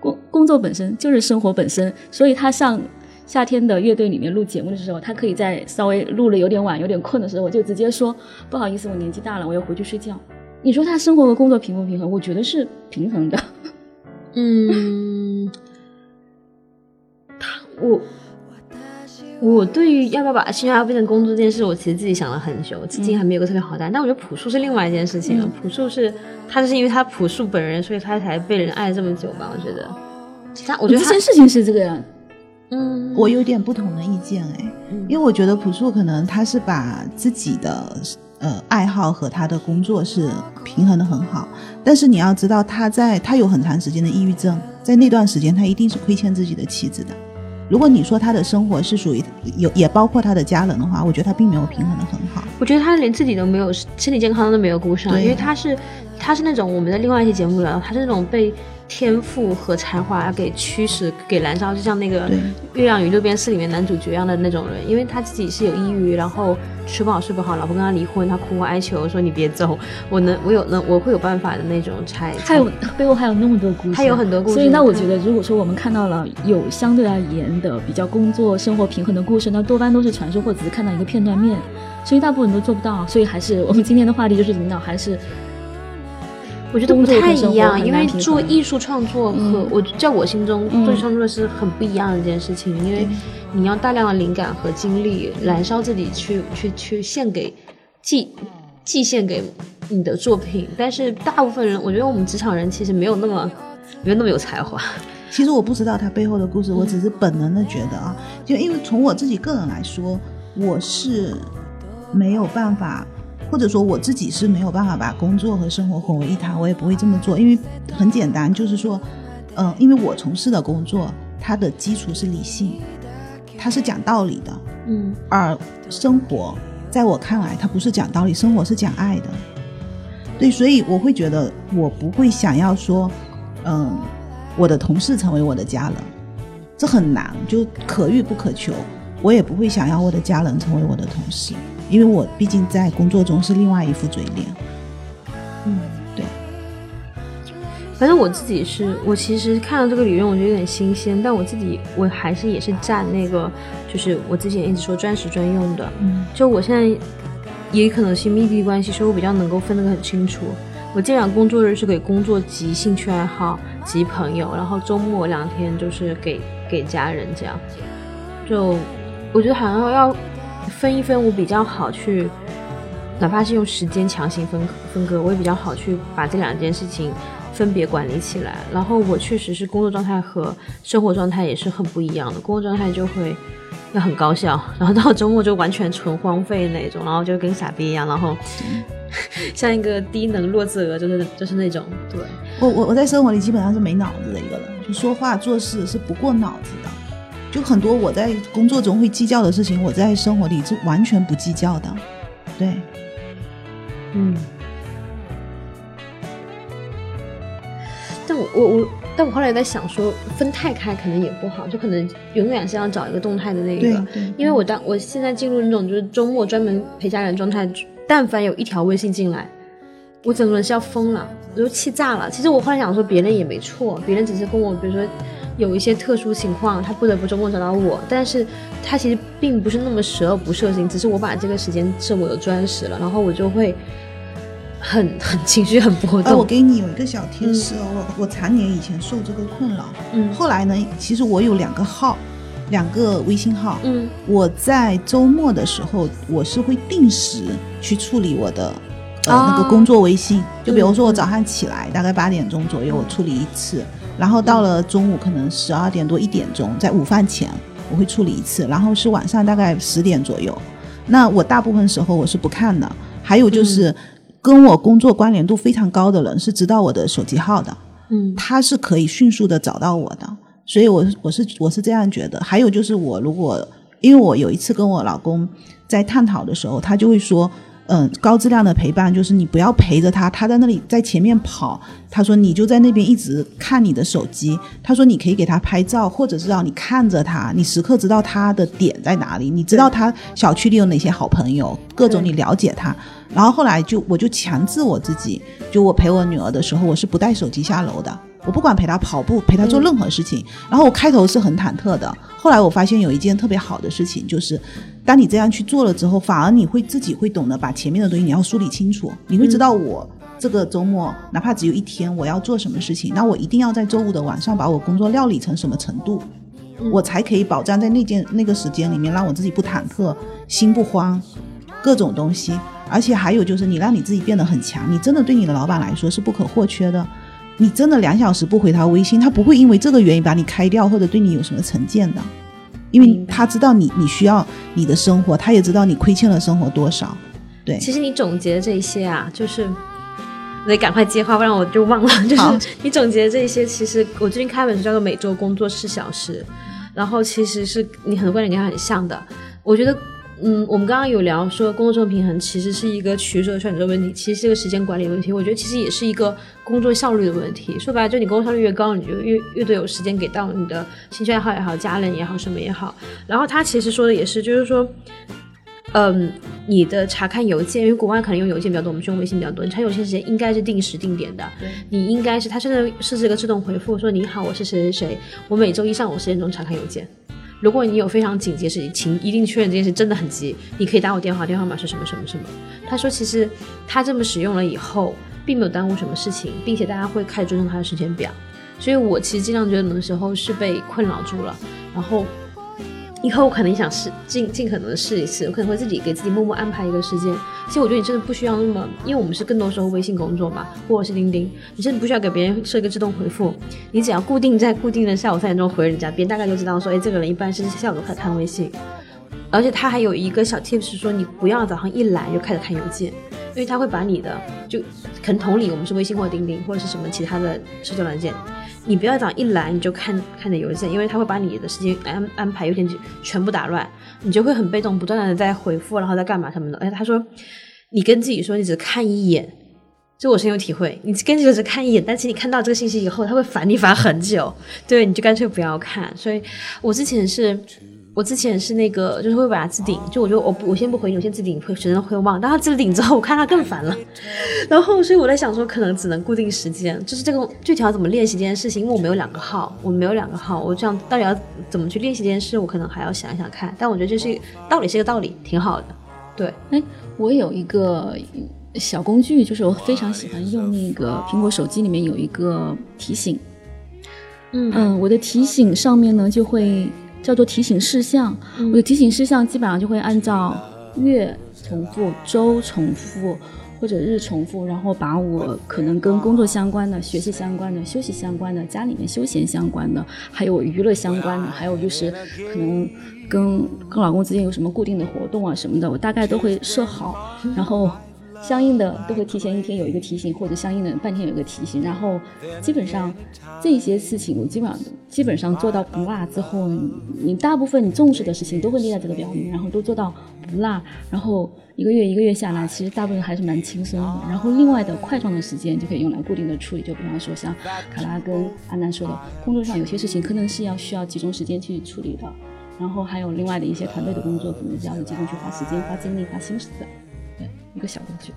工工作本身就是生活本身，所以他上夏天的乐队里面录节目的时候，他可以在稍微录了有点晚、有点困的时候，我就直接说，不好意思，我年纪大了，我要回去睡觉。你说他生活和工作平不平衡？我觉得是平衡的。嗯，他我我对于要不要把兴趣爱好变成工作这件事，我其实自己想了很久，至今还没有个特别好答案。但我觉得朴树是另外一件事情，朴树是他就是因为他朴树本人，所以他才被人爱这么久吧？我觉得，其他我觉得这件事情是这个样。嗯，我有点不同的意见哎，因为我觉得朴树可能他是把自己的。呃，爱好和他的工作是平衡的很好，但是你要知道，他在他有很长时间的抑郁症，在那段时间他一定是亏欠自己的妻子的。如果你说他的生活是属于有也包括他的家人的话，我觉得他并没有平衡的很好。我觉得他连自己都没有身体健康都没有顾上，因为他是他是那种我们在另外一期节目聊到，他是那种被天赋和才华给驱使、给燃烧，就像那个《月亮与六便士》里面男主角一样的那种人。因为他自己是有抑郁，然后吃不好睡不好，老婆跟他离婚，他苦苦哀求说你别走，我能我有能我会有办法的那种才。还有背后还有那么多故事，还有很多故事所以那我觉得，如果说我们看到了有相对而言的比较工作生活平衡的故事，那多半都是传说或只是看到一个片段面，所以大部分人都做不到。所以还是我们今天的话题就是领导还是我觉得不太一样，因为做艺术创作和、嗯。我在我心中嗯。做创作是很不一样的一件事情，因为你要大量的灵感和精力燃烧自己去去去献给寄寄献给你的作品，但是大部分人，我觉得我们职场人其实没有那么没有那么有才华，其实我不知道他背后的故事，我只是本能的觉得啊，就因为从我自己个人来说，我是没有办法，或者说我自己是没有办法把工作和生活混为一谈，我也不会这么做，因为很简单，就是说，嗯、因为我从事的工作，它的基础是理性，它是讲道理的，嗯而生活在我看来，它不是讲道理，生活是讲爱的。对，所以我会觉得我不会想要说，嗯，我的同事成为我的家人，这很难，就可遇不可求。我也不会想要我的家人成为我的同事，因为我毕竟在工作中是另外一副嘴脸。嗯，对。反正我自己是，我其实看到这个理论，我觉得有点新鲜，但我自己我还是也是站那个，就是我之前一直说专时专用的，嗯就我现在也可能是密闭关系，所以我比较能够分得很清楚。我基本上工作日是给工作及兴趣爱好及朋友，然后周末两天就是给给家人这样。就我觉得好像要分一分，我比较好去，哪怕是用时间强行分分割，我也比较好去把这两件事情分别管理起来。然后我确实是工作状态和生活状态也是很不一样的，工作状态就会要很高效，然后到周末就完全纯荒废那种，然后就跟傻逼一样，然后 像一个低能弱智鹅，就是就是那种对。我我我在生活里基本上是没脑子的一个人，就说话做事是不过脑子的。就很多我在工作中会计较的事情，我在生活里是完全不计较的。对，嗯，但我我我，但我后来在想说，分太开可能也不好，就可能永远是要找一个动态的那对个。对，因为我当我现在进入那种就是周末专门陪家人状态，但凡有一条微信进来，我整个人是要疯了，我就气炸了。其实我后来想说，别人也没错，别人只是跟我，比如说有一些特殊情况，他不得不周末找到我，但是他其实并不是那么十恶不赦心，只是我把这个时间设我有专时了，然后我就会很很情绪很波哎，我。给你有一个小提示哦，我我常年以前受这个困扰，嗯。后来呢，其实我有两个号，两个微信号，嗯。我在周末的时候，我是会定时去处理我的。呃，哦。那个工作微信，就比如说我嗯。早上起来大概八点钟左右，我处理一次，然后到了中午可能十二点多一点钟，在午饭前我会处理一次，然后是晚上大概十点左右。那我大部分时候我是不看的，还有就是跟我工作关联度非常高的人是知道我的手机号的，嗯他是可以迅速的找到我的，所以我我是我是这样觉得。还有就是我如果因为我有一次跟我老公在探讨的时候，他就会说。嗯，高质量的陪伴就是你不要陪着他，他在那里在前面跑，他说你就在那边一直看你的手机，他说你可以给他拍照，或者是让你看着他，你时刻知道他的点在哪里，你知道他小区里有哪些好朋友，各种你了解他。然后后来就我就强制我自己，就我陪我女儿的时候，我是不带手机下楼的。我不管陪他跑步，陪他做任何事情。然后我开头是很忐忑的，后来我发现有一件特别好的事情，就是当你这样去做了之后，反而你会自己会懂得把前面的东西你要梳理清楚，你会知道我这个周末哪怕只有一天，我要做什么事情，那我一定要在周五的晚上把我工作料理成什么程度，我才可以保障在那件那个时间里面让我自己不忐忑，心不慌，各种东西。而且还有就是，你让你自己变得很强，你真的对你的老板来说是不可或缺的。你真的两小时不回他微信，他不会因为这个原因把你开掉，或者对你有什么成见的，因为他知道你你需要你的生活，他也知道你亏欠了生活多少。对，其实你总结的这一些啊，就是得赶快接话，不然我就忘了。就是你总结这些，其实我最近开本书叫做《每周工作四小时》，然后其实是你很多观点跟他很像的。我觉得，嗯，我们刚刚有聊说工作中的平衡其实是一个取舍选择问题，其实是一个时间管理问题。我觉得其实也是一个工作效率的问题。说白了，就你工作效率越高，你就越越多有时间给到你的兴趣爱好也好、家人也好、什么也好。然后他其实说的也是，就是说。嗯，你的查看邮件，因为国外可能用邮件比较多，我们用微信比较多。你查邮件时间应该是定时定点的，你应该是它甚至设置一个自动回复，说你好，我是谁谁谁，我每周一上午十点钟查看邮件。如果你有非常紧急的事情，请一定确认这件事真的很急，你可以打我电话，电话号码是什么什么什么。他说，其实他这么使用了以后，并没有耽误什么事情，并且大家会开始尊重他的时间表。所以我其实经常觉得，有的时候是被困扰住了，然后。以后我可能想试尽尽可能的试一次，我可能会自己给自己默默安排一个时间。其实我觉得你真的不需要那么，因为我们是更多时候微信工作嘛，或者是钉钉，你真的不需要给别人设一个自动回复，你只要固定在固定的下午三点钟回人家，别人大概就知道说，哎，这个人一般是下午开始看微信。而且他还有一个小 tip 是说，你不要早上一来就开始看邮件，因为他会把你的就可能同理，我们是微信或钉钉或者是什么其他的社交软件。你不要讲一来你就看看的邮件，因为他会把你的时间安安排有点全部打乱，你就会很被动，不断的在回复，然后在干嘛什么的。而且他说，你跟自己说你只看一眼，这我深有体会。你跟自己只看一眼，但其实你看到这个信息以后，他会烦你烦很久，对，你就干脆不要看。所以我之前是。我之前是那个，就是会把它置顶，就我觉得我，我先不回你，我先置顶，会学生会忘。但他置顶之后，我看他更烦了。然后，所以我在想说，可能只能固定时间，就是这个具体要怎么练习这件事情，因为我没有两个号，我没有两个号，我这样到底要怎么去练习这件事，我可能还要想一想看。但我觉得这是道理，是一个道理，挺好的。对，哎，我有一个小工具，就是我非常喜欢用那个苹果手机里面有一个提醒，嗯嗯，我的提醒上面呢就会。叫做提醒事项，我的提醒事项基本上就会按照月重复、周重复或者日重复，然后把我可能跟工作相关的、学习相关的、休息相关的、家里面休闲相关的，还有娱乐相关的，还有就是可能跟跟老公之间有什么固定的活动啊什么的，我大概都会设好，然后。相应的都会提前一天有一个提醒，或者相应的半天有一个提醒，然后基本上这些事情我基本上基本上做到不落之后，你大部分你重视的事情都会列在这个表里面，然后都做到不落，然后一个月一个月下来，其实大部分还是蛮轻松的。然后另外的块状的时间就可以用来固定的处理，就比方说像卡拉跟阿南说的，工作上有些事情可能是要需要集中时间去处理的，然后还有另外的一些团队的工作，可能是要集中去花时间、花精力、花心思的。一个小工具，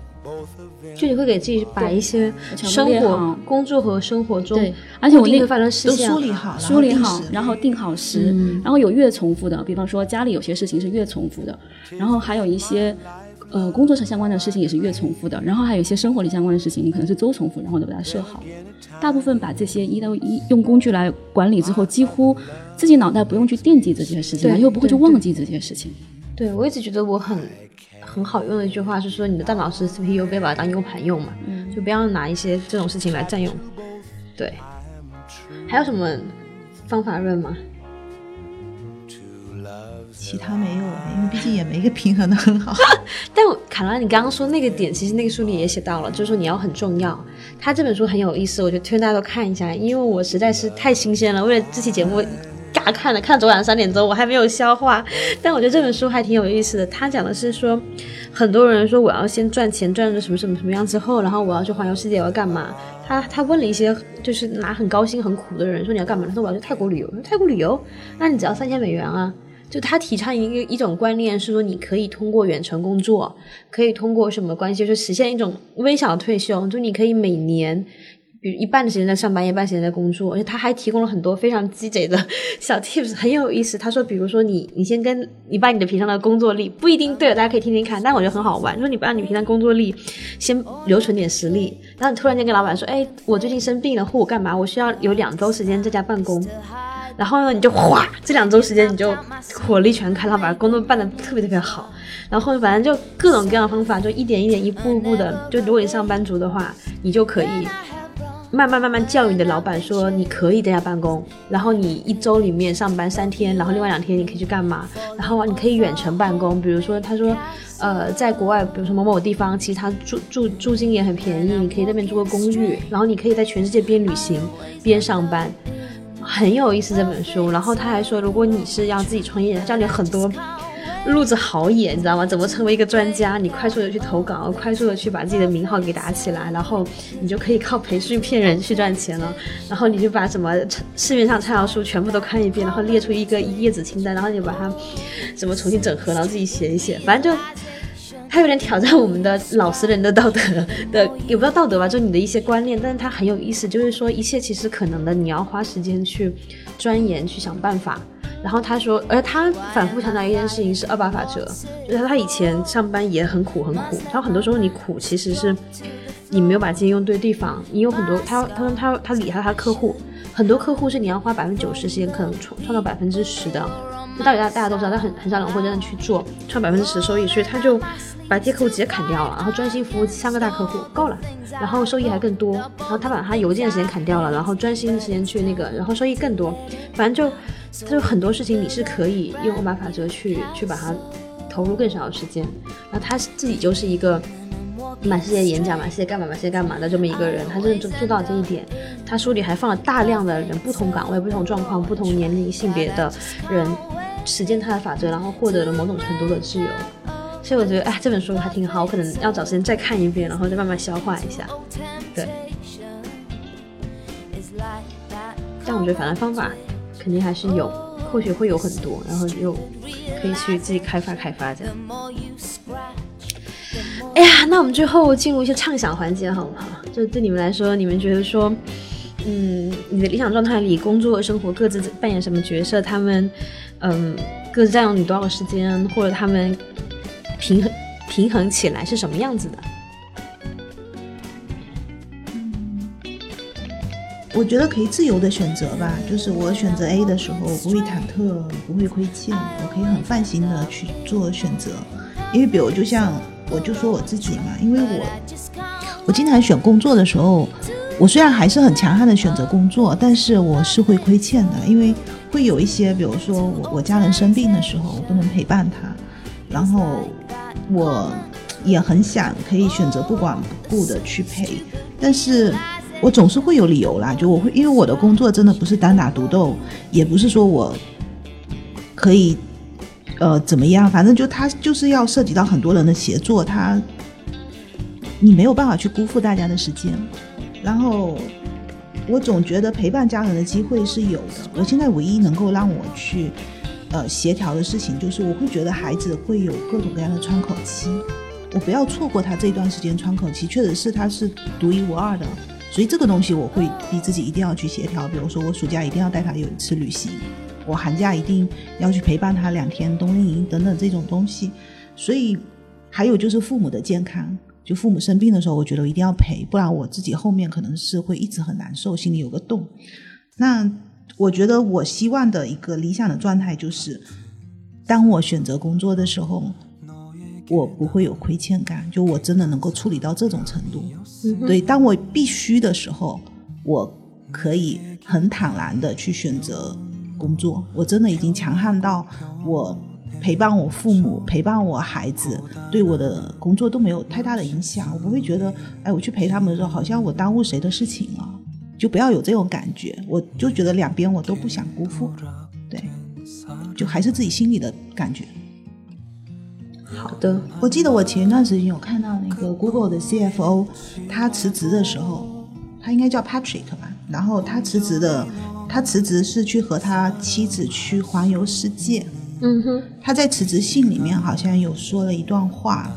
就你会给自己把一些生活、工作和生活中，对，而且我那个发生事都项梳理好，梳理好，然然后定好时，然后有越重复的，比方说家里有些事情是越重复的，然后还有一些呃工作上相关的事情也是月重复的，然后还有一些生活里相关的事情，你可能是周重复，然后就把它设好。大部分把这些一到一用工具来管理之后，几乎自己脑袋不用去惦记这些事情，对又不会去忘记这些事情。对我一直觉得我很很好用的一句话是说，你的大脑是 CPU，不要把它当 U 盘用嘛，就不要拿一些这种事情来占用。对，还有什么方法论吗？其他没有了，因为毕竟也没一个平衡的很好。但我卡拉，你刚刚说那个点，其实那个书里也写到了，就是说你要很重要。他这本书很有意思，我觉得推荐大家都看一下，因为我实在是太新鲜了。为了这期节目，尬看了，看昨晚上三点钟，我还没有消化。但我觉得这本书还挺有意思的。他讲的是说，很多人说我要先赚钱，赚成什么什么什么样之后，然后我要去环游世界，我要干嘛？他他问了一些就是拿很高薪很苦的人说你要干嘛？他说我要去泰国旅游。泰国旅游？那你只要三千美元啊。就他提倡一个一种观念是说，你可以通过远程工作，可以通过什么关系，就实现一种微小退休。就你可以每年，比如一半的时间在上班，一半时间在工作。而且他还提供了很多非常鸡贼的 小 tips，很有意思。他说，比如说你你先跟你把你的平常的工作力不一定对，大家可以听听看，但我觉得很好玩。说你把你平常工作力先留存点实力，然后你突然间跟老板说，哎，我最近生病了，或我干嘛，我需要有两周时间在家办公。然后呢，你就哗，这两周时间你就火力全开，然后把工作办得特别特别好。然后反正就各种各样的方法，就一点一点、一步一步的。就如果你上班族的话，你就可以慢慢慢慢教育你的老板说你可以在家办公，然后你一周里面上班三天，然后另外两天你可以去干嘛？然后你可以远程办公，比如说他说，呃，在国外，比如说某某地方，其实他住住租金也很便宜，你可以那边租个公寓，然后你可以在全世界边旅行边上班，很有意思这本书。然后他还说，如果你是要自己创业，他教你很多。路子好野，你知道吗？怎么成为一个专家？你快速的去投稿，快速的去把自己的名号给打起来，然后你就可以靠培训骗人去赚钱了。然后你就把什么市面上畅销书全部都看一遍，然后列出一个一页子清单，然后你把它怎么重新整合，然后自己写一写。反正就他有点挑战我们的老实人的道德 的，也不知道道德吧，就你的一些观念。但是他很有意思，就是说一切其实可能的，你要花时间去钻研，去想办法。然后他说，而他反复强调一件事情是二八法则，就是他以前上班也很苦很苦。他说很多时候你苦其实是你没有把精力用对地方。你有很多他他说他他理他他客户，很多客户是你要花百分之九十时间可能创创造百分之十的。这道理大大家都知道，但很很少人会真的去做创百分之十收益，所以他就把这些客户直接砍掉了，然后专心服务三个大客户够了，然后收益还更多。然后他把他邮件的时间砍掉了，然后专心的时间去那个，然后收益更多。反正就。就很多事情你是可以用欧巴法则去去把它投入更少的时间，然后他自己就是一个满世界演讲、满世界干嘛、满世界干嘛的这么一个人，他真的做做到这一点。他书里还放了大量的人，不同岗位、不同状况、不同年龄、性别的人实践他的法则，然后获得了某种程度的自由。所以我觉得，哎，这本书还挺好，我可能要找时间再看一遍，然后再慢慢消化一下。对，但我觉得反正方法。肯定还是有，或许会有很多，然后又可以去自己开发开发这样。哎呀，那我们最后进入一些畅想环节好不好？就对你们来说，你们觉得说，嗯，你的理想状态里，工作和生活各自扮演什么角色？他们，嗯，各自占用你多少时间？或者他们平衡平衡起来是什么样子的？我觉得可以自由的选择吧，就是我选择 A 的时候，我不会忐忑，不会亏欠，我可以很放心的去做选择。因为比如就像我就说我自己嘛，因为我我经常选工作的时候，我虽然还是很强悍的选择工作，但是我是会亏欠的，因为会有一些，比如说我我家人生病的时候，我不能陪伴他，然后我也很想可以选择不管不顾的去陪，但是。我总是会有理由啦，就我会，因为我的工作真的不是单打独斗，也不是说我可以呃怎么样，反正就他就是要涉及到很多人的协作，他你没有办法去辜负大家的时间。然后我总觉得陪伴家人的机会是有的。我现在唯一能够让我去呃协调的事情，就是我会觉得孩子会有各种各样的窗口期，我不要错过他这段时间窗口期，确实是他是独一无二的。所以这个东西我会逼自己一定要去协调，比如说我暑假一定要带他有一次旅行，我寒假一定要去陪伴他两天冬令营等等这种东西。所以还有就是父母的健康，就父母生病的时候，我觉得我一定要陪，不然我自己后面可能是会一直很难受，心里有个洞。那我觉得我希望的一个理想的状态就是，当我选择工作的时候。我不会有亏欠感，就我真的能够处理到这种程度。对，当我必须的时候，我可以很坦然的去选择工作。我真的已经强悍到我陪伴我父母、陪伴我孩子，对我的工作都没有太大的影响。我不会觉得，哎，我去陪他们的时候，好像我耽误谁的事情了。就不要有这种感觉。我就觉得两边我都不想辜负。对，就还是自己心里的感觉。好的，我记得我前一段时间有看到那个 Google 的 CFO，他辞职的时候，他应该叫 Patrick 吧。然后他辞职的，他辞职是去和他妻子去环游世界。嗯哼，他在辞职信里面好像有说了一段话，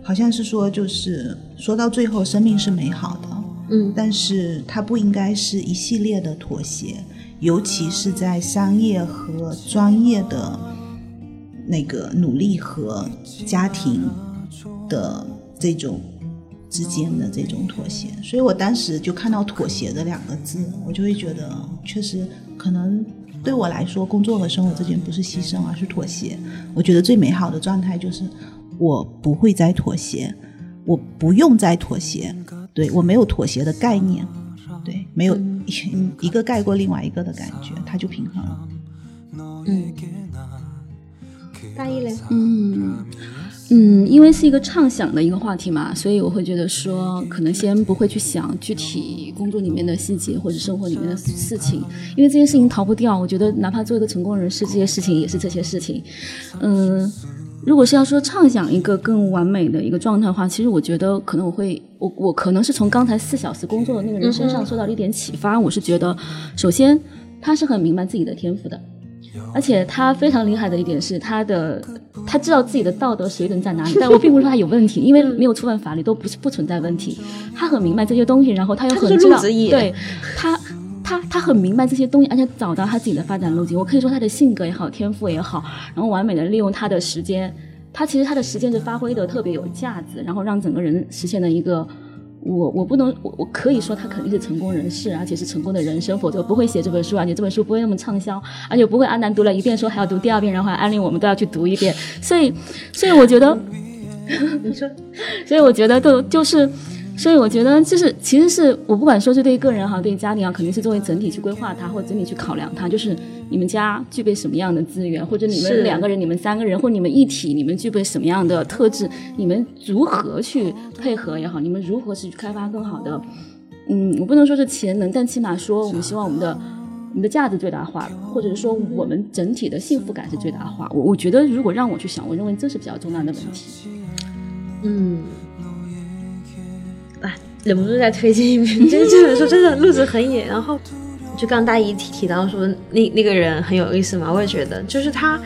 好像是说就是说到最后，生命是美好的。嗯，但是它不应该是一系列的妥协，尤其是在商业和专业的。那个努力和家庭的这种之间的这种妥协，所以我当时就看到“妥协”这两个字，我就会觉得，确实可能对我来说，工作和生活之间不是牺牲，而是妥协。我觉得最美好的状态就是我不会再妥协，我不用再妥协，对我没有妥协的概念，对没有一个盖过另外一个的感觉，它就平衡了。嗯，大意嘞？嗯嗯，因为是一个畅想的一个话题嘛，所以我会觉得说，可能先不会去想具体工作里面的细节或者生活里面的事情，因为这些事情逃不掉。我觉得哪怕做一个成功人士，这些事情也是这些事情。嗯，如果是要说畅想一个更完美的一个状态的话，其实我觉得可能我会，我我可能是从刚才四小时工作的那个人身上受到了一点启发。我是觉得，首先他是很明白自己的天赋的。而且他非常厉害的一点是，他的他知道自己的道德水准在哪里。但我并不是说他有问题，因为没有触犯法律都不是不存在问题。他很明白这些东西，然后他又很知道，对他他他很明白这些东西，而且找到他自己的发展路径。我可以说他的性格也好，天赋也好，然后完美的利用他的时间，他其实他的时间是发挥的特别有价值，然后让整个人实现了一个。我我不能我我可以说他肯定是成功人士，而且是成功的人生，否则不会写这本书，而且这本书不会那么畅销，而且不会阿南读了一遍说还要读第二遍，然后安利我们都要去读一遍。所以，所以我觉得，你说，所以我觉得都就是。所以我觉得，就是其实是我不管说是对个人哈，对家庭啊，肯定是作为整体去规划它，或者整体去考量它。就是你们家具备什么样的资源，或者你们两个人、你们三个人，或你们一体，你们具备什么样的特质，你们如何去配合也好，你们如何去开发更好的，嗯，我不能说是潜能，但起码说我们希望我们的我们的价值最大化，或者是说我们整体的幸福感是最大化。我我觉得如果让我去想，我认为这是比较重大的问题。嗯。忍不住再推荐一遍，就是这本书真的路子很野。然后，就刚大一提提到说那那个人很有意思嘛，我也觉得，就是他，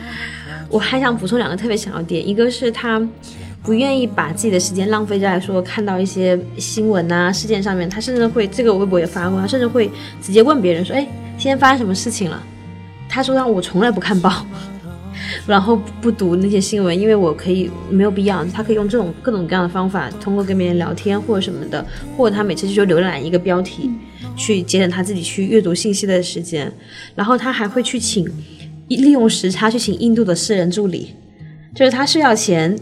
我还想补充两个特别想要点，一个是他不愿意把自己的时间浪费在说看到一些新闻啊事件上面，他甚至会这个微博也发过，他甚至会直接问别人说，哎，今天发生什么事情了？他说让我从来不看报。然后不读那些新闻，因为我可以没有必要。他可以用这种各种各样的方法，通过跟别人聊天或者什么的，或者他每次就浏览一个标题，去节省他自己去阅读信息的时间。然后他还会去请利用时差去请印度的私人助理，就是他睡觉前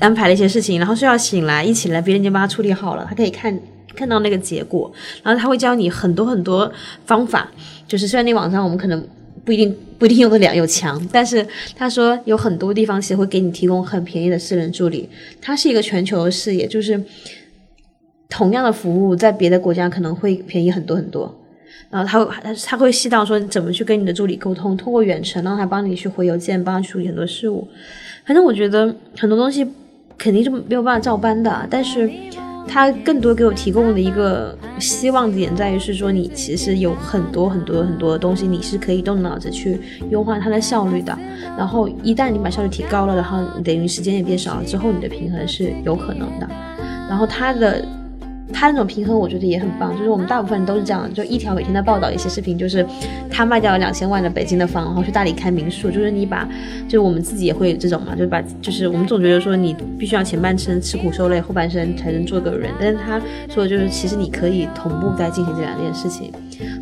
安排了一些事情，然后睡觉醒来一起来，别人已经帮他处理好了，他可以看看到那个结果。然后他会教你很多很多方法，就是虽然那网上我们可能。不一定不一定用得了有墙，但是他说有很多地方其实会给你提供很便宜的私人助理。它是一个全球的视野，就是同样的服务在别的国家可能会便宜很多很多。然后他会他他会细到说怎么去跟你的助理沟通，通过远程让他帮你去回邮件，帮他处理很多事务。反正我觉得很多东西肯定是没有办法照搬的，但是。它更多给我提供的一个希望点在于是说，你其实有很多很多很多的东西，你是可以动脑子去优化它的效率的。然后一旦你把效率提高了，然后等于时间也变少了之后，你的平衡是有可能的。然后它的。他那种平衡，我觉得也很棒。就是我们大部分人都是这样，就一条每天在报道一些视频，就是他卖掉了两千万的北京的房，然后去大理开民宿。就是你把，就是我们自己也会这种嘛，就是把，就是我们总觉得说你必须要前半生吃苦受累，后半生才能做个人。但是他说的就是，其实你可以同步在进行这两件事情，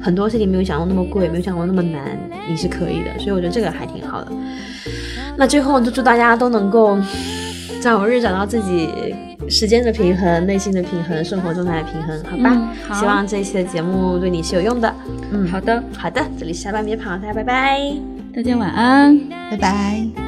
很多事情没有想到那么贵，没有想到那么难，你是可以的。所以我觉得这个还挺好的。那最后就祝大家都能够早日找到自己。时间的平衡，内心的平衡，生活状态的平衡，好吧？希望这一期的节目对你是有用的。嗯，好的，好的，这里下班别跑，大家拜拜，大家晚安，拜拜。